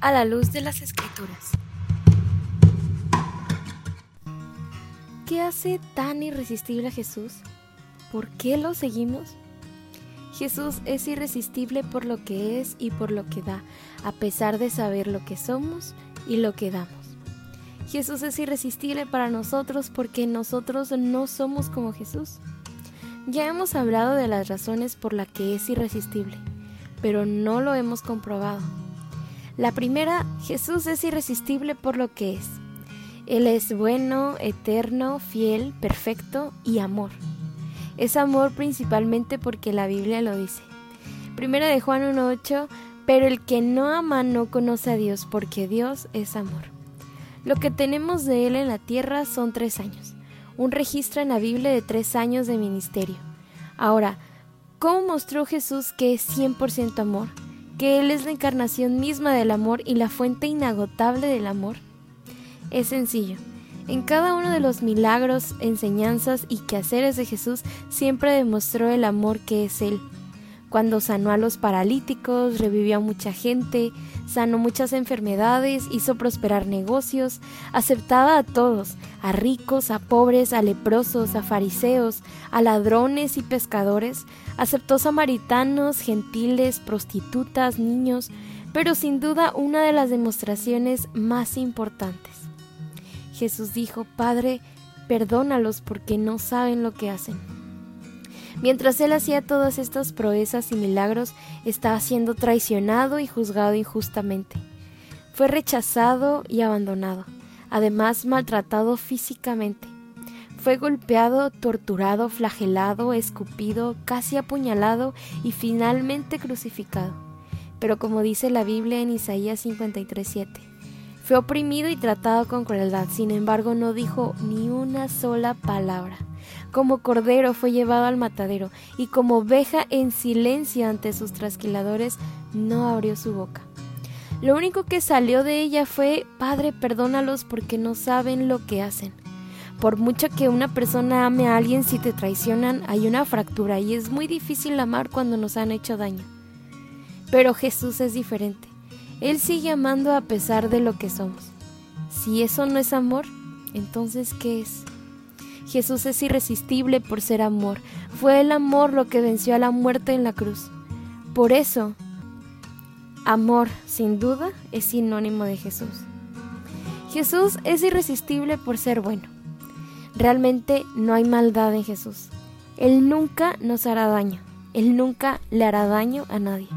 a la luz de las escrituras. ¿Qué hace tan irresistible a Jesús? ¿Por qué lo seguimos? Jesús es irresistible por lo que es y por lo que da, a pesar de saber lo que somos y lo que damos. Jesús es irresistible para nosotros porque nosotros no somos como Jesús. Ya hemos hablado de las razones por las que es irresistible, pero no lo hemos comprobado. La primera, Jesús es irresistible por lo que es. Él es bueno, eterno, fiel, perfecto y amor. Es amor principalmente porque la Biblia lo dice. Primera de Juan 1.8, pero el que no ama no conoce a Dios porque Dios es amor. Lo que tenemos de Él en la tierra son tres años, un registro en la Biblia de tres años de ministerio. Ahora, ¿cómo mostró Jesús que es 100% amor? ¿Que Él es la encarnación misma del amor y la fuente inagotable del amor? Es sencillo. En cada uno de los milagros, enseñanzas y quehaceres de Jesús siempre demostró el amor que es Él. Cuando sanó a los paralíticos, revivió a mucha gente, sanó muchas enfermedades, hizo prosperar negocios, aceptaba a todos, a ricos, a pobres, a leprosos, a fariseos, a ladrones y pescadores, aceptó samaritanos, gentiles, prostitutas, niños, pero sin duda una de las demostraciones más importantes Jesús dijo, Padre, perdónalos porque no saben lo que hacen. Mientras él hacía todas estas proezas y milagros, estaba siendo traicionado y juzgado injustamente. Fue rechazado y abandonado, además maltratado físicamente. Fue golpeado, torturado, flagelado, escupido, casi apuñalado y finalmente crucificado. Pero como dice la Biblia en Isaías 53:7, fue oprimido y tratado con crueldad, sin embargo no dijo ni una sola palabra. Como cordero fue llevado al matadero, y como oveja en silencio ante sus trasquiladores, no abrió su boca. Lo único que salió de ella fue, Padre, perdónalos porque no saben lo que hacen. Por mucho que una persona ame a alguien, si te traicionan, hay una fractura y es muy difícil amar cuando nos han hecho daño. Pero Jesús es diferente. Él sigue amando a pesar de lo que somos. Si eso no es amor, entonces ¿qué es? Jesús es irresistible por ser amor. Fue el amor lo que venció a la muerte en la cruz. Por eso, amor, sin duda, es sinónimo de Jesús. Jesús es irresistible por ser bueno. Realmente no hay maldad en Jesús. Él nunca nos hará daño. Él nunca le hará daño a nadie.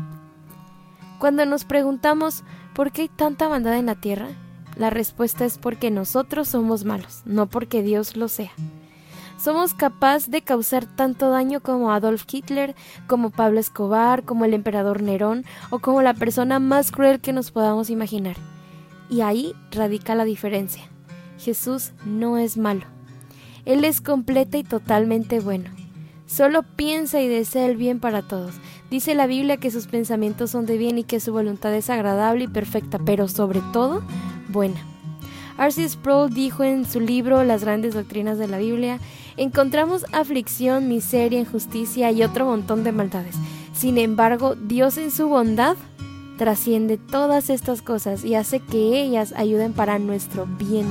Cuando nos preguntamos ¿por qué hay tanta maldad en la tierra? La respuesta es porque nosotros somos malos, no porque Dios lo sea. Somos capaces de causar tanto daño como Adolf Hitler, como Pablo Escobar, como el emperador Nerón o como la persona más cruel que nos podamos imaginar. Y ahí radica la diferencia. Jesús no es malo. Él es completa y totalmente bueno. Solo piensa y desea el bien para todos. Dice la Biblia que sus pensamientos son de bien y que su voluntad es agradable y perfecta, pero sobre todo buena. R.C. Sproul dijo en su libro Las grandes doctrinas de la Biblia, encontramos aflicción, miseria, injusticia y otro montón de maldades. Sin embargo, Dios en su bondad trasciende todas estas cosas y hace que ellas ayuden para nuestro bien.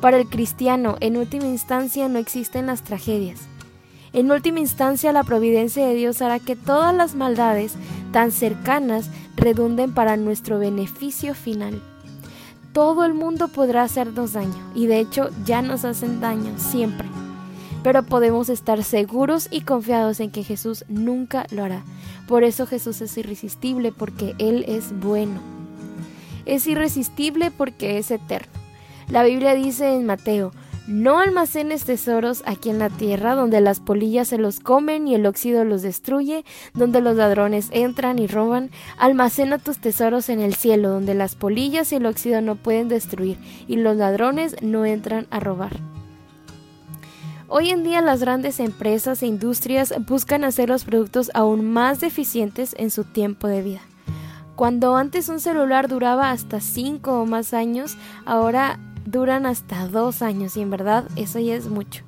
Para el cristiano, en última instancia, no existen las tragedias. En última instancia, la providencia de Dios hará que todas las maldades tan cercanas redunden para nuestro beneficio final. Todo el mundo podrá hacernos daño, y de hecho ya nos hacen daño siempre. Pero podemos estar seguros y confiados en que Jesús nunca lo hará. Por eso Jesús es irresistible, porque Él es bueno. Es irresistible porque es eterno. La Biblia dice en Mateo, no almacenes tesoros aquí en la tierra, donde las polillas se los comen y el óxido los destruye, donde los ladrones entran y roban. Almacena tus tesoros en el cielo, donde las polillas y el óxido no pueden destruir y los ladrones no entran a robar. Hoy en día las grandes empresas e industrias buscan hacer los productos aún más deficientes en su tiempo de vida. Cuando antes un celular duraba hasta 5 o más años, ahora duran hasta dos años y en verdad eso ya es mucho.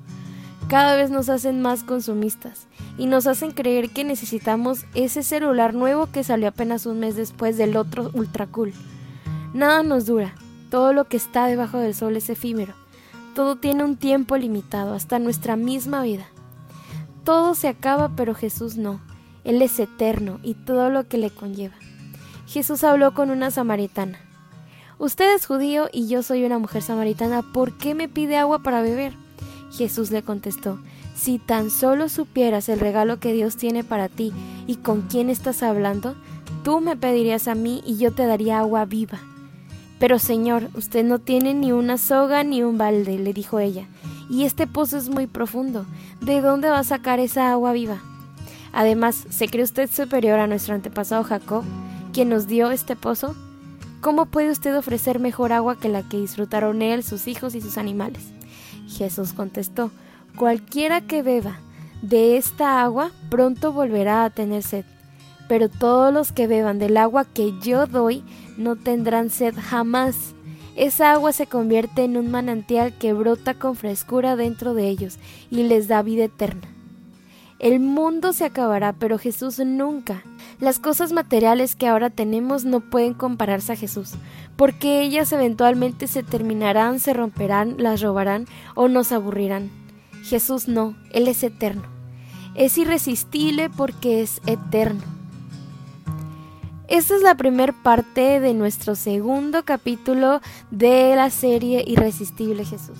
Cada vez nos hacen más consumistas y nos hacen creer que necesitamos ese celular nuevo que salió apenas un mes después del otro ultra cool. Nada nos dura, todo lo que está debajo del sol es efímero, todo tiene un tiempo limitado, hasta nuestra misma vida. Todo se acaba, pero Jesús no, Él es eterno y todo lo que le conlleva. Jesús habló con una samaritana. Usted es judío y yo soy una mujer samaritana, ¿por qué me pide agua para beber? Jesús le contestó, si tan solo supieras el regalo que Dios tiene para ti y con quién estás hablando, tú me pedirías a mí y yo te daría agua viva. Pero señor, usted no tiene ni una soga ni un balde, le dijo ella, y este pozo es muy profundo. ¿De dónde va a sacar esa agua viva? Además, ¿se cree usted superior a nuestro antepasado Jacob, quien nos dio este pozo? ¿Cómo puede usted ofrecer mejor agua que la que disfrutaron él, sus hijos y sus animales? Jesús contestó, Cualquiera que beba de esta agua pronto volverá a tener sed, pero todos los que beban del agua que yo doy no tendrán sed jamás. Esa agua se convierte en un manantial que brota con frescura dentro de ellos y les da vida eterna. El mundo se acabará, pero Jesús nunca. Las cosas materiales que ahora tenemos no pueden compararse a Jesús, porque ellas eventualmente se terminarán, se romperán, las robarán o nos aburrirán. Jesús no, Él es eterno. Es irresistible porque es eterno. Esta es la primera parte de nuestro segundo capítulo de la serie Irresistible Jesús.